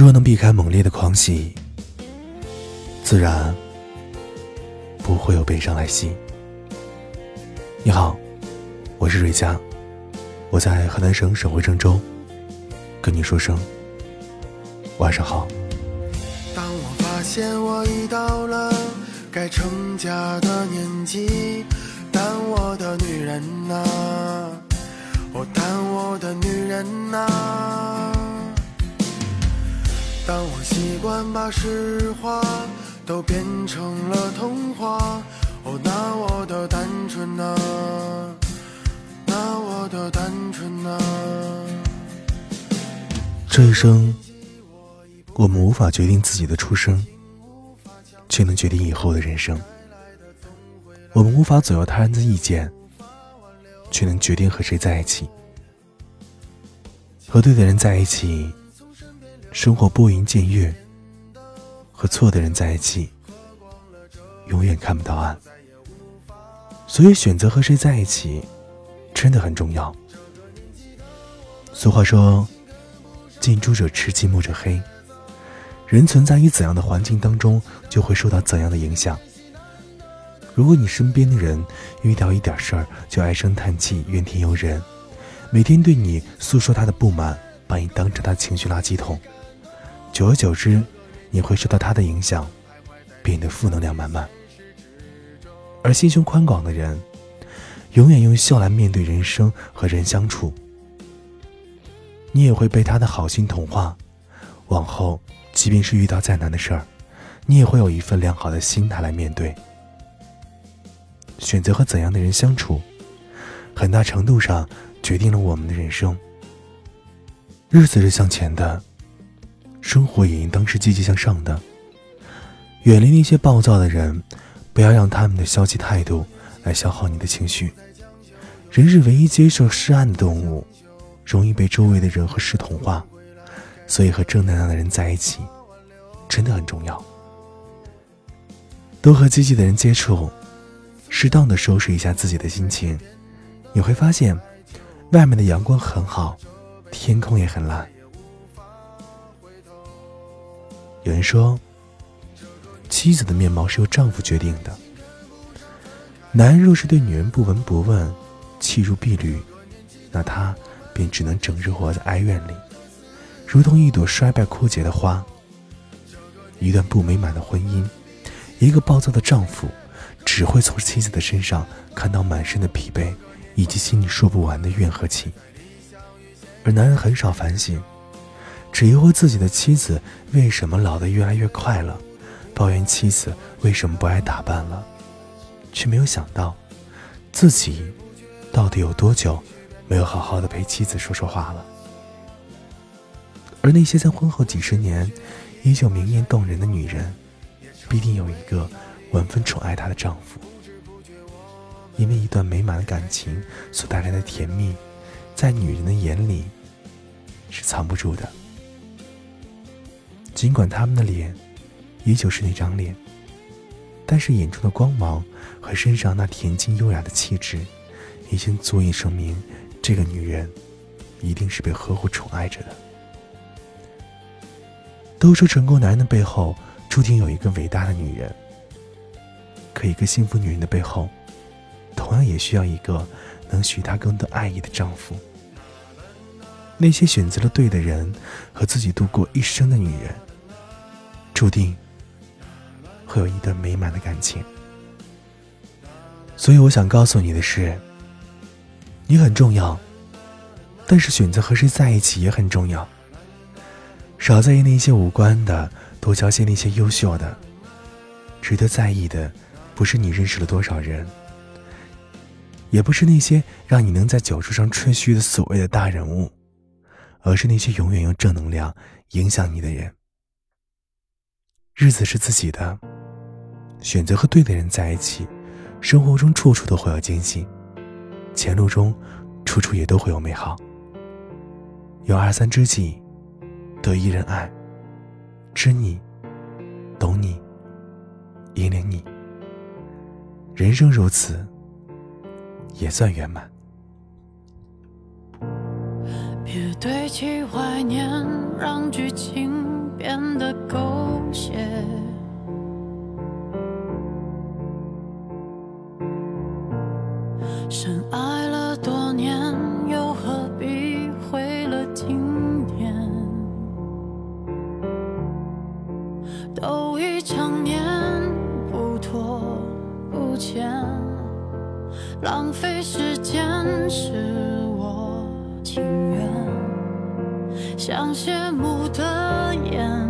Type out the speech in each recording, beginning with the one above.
若能避开猛烈的狂喜，自然不会有悲伤来袭。你好，我是瑞佳，我在河南省省会郑州，跟你说声晚上好。当我发现我已到了该成家的年纪，但我的女人呐，哦，但我的女人呐，当我习惯把实话都变成了童话。哦，那我的单纯呐，那我的单纯呐。这一生，我们无法决定自己的出生，却能决定以后的人生。我们无法左右他人的意见，却能决定和谁在一起。和对的人在一起，生活拨云见月；和错的人在一起，永远看不到岸。所以，选择和谁在一起，真的很重要。俗话说：“近朱者赤，近墨者黑。”人存在于怎样的环境当中，就会受到怎样的影响。如果你身边的人遇到一点事儿就唉声叹气、怨天尤人，每天对你诉说他的不满，把你当成他情绪垃圾桶，久而久之，你会受到他的影响，变得负能量满满。而心胸宽广的人，永远用笑来面对人生和人相处。你也会被他的好心同化，往后即便是遇到再难的事儿，你也会有一份良好的心态来面对。选择和怎样的人相处，很大程度上决定了我们的人生。日子是向前的，生活也应当是积极向上的。远离那些暴躁的人。不要让他们的消极态度来消耗你的情绪。人是唯一接受示暗的动物，容易被周围的人和事同化，所以和正能量的人在一起真的很重要。多和积极的人接触，适当的收拾一下自己的心情，你会发现，外面的阳光很好，天空也很蓝。有人说。妻子的面貌是由丈夫决定的。男人若是对女人不闻不问、弃如敝履，那他便只能整日活在哀怨里，如同一朵衰败枯竭的花。一段不美满的婚姻，一个暴躁的丈夫，只会从妻子的身上看到满身的疲惫，以及心里说不完的怨和气。而男人很少反省，只疑惑自己的妻子为什么老得越来越快了。抱怨妻子为什么不爱打扮了，却没有想到自己到底有多久没有好好的陪妻子说说话了。而那些在婚后几十年依旧明艳动人的女人，必定有一个万分宠爱她的丈夫。因为一段美满的感情所带来的甜蜜，在女人的眼里是藏不住的。尽管他们的脸。依旧是那张脸，但是眼中的光芒和身上那恬静优雅的气质，已经足以证明这个女人一定是被呵护宠爱着的。都说成功男人的背后注定有一个伟大的女人，可一个幸福女人的背后，同样也需要一个能许她更多爱意的丈夫。那些选择了对的人和自己度过一生的女人，注定。会有一段美满的感情，所以我想告诉你的是，你很重要，但是选择和谁在一起也很重要。少在意那些无关的，多交些那些优秀的。值得在意的，不是你认识了多少人，也不是那些让你能在酒桌上吹嘘的所谓的大人物，而是那些永远用正能量影响你的人。日子是自己的，选择和对的人在一起，生活中处处都会有艰辛，前路中处处也都会有美好。有二三知己，得一人爱，知你，懂你，引领你。人生如此，也算圆满。别堆起怀念，让剧情变得狗血。深爱了多年又何必毁了经典都已成年不拖不欠浪费时间是我情愿。像谢幕的演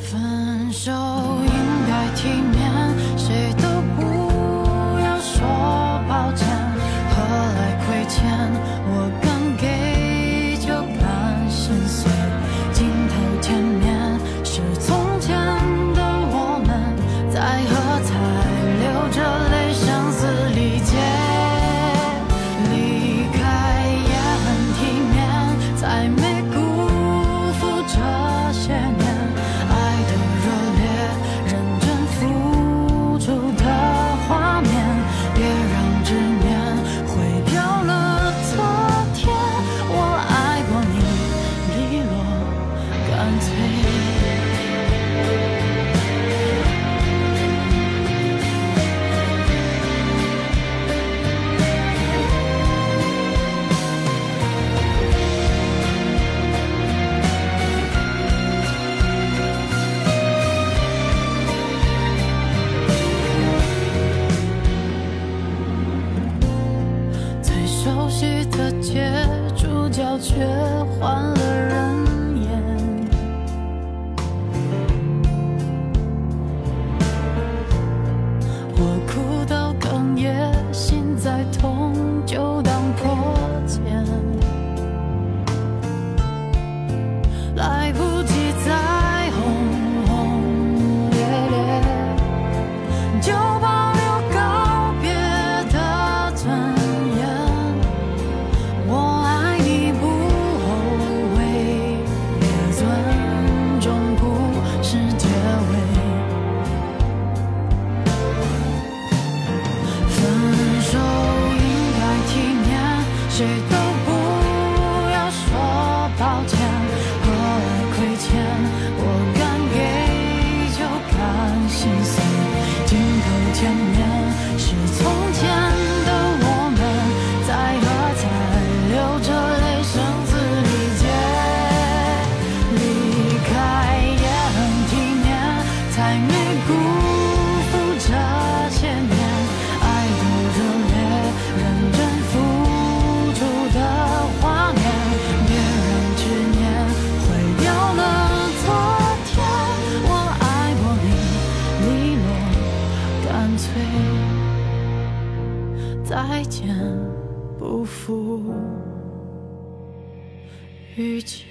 分手。脚却换了人。不遇见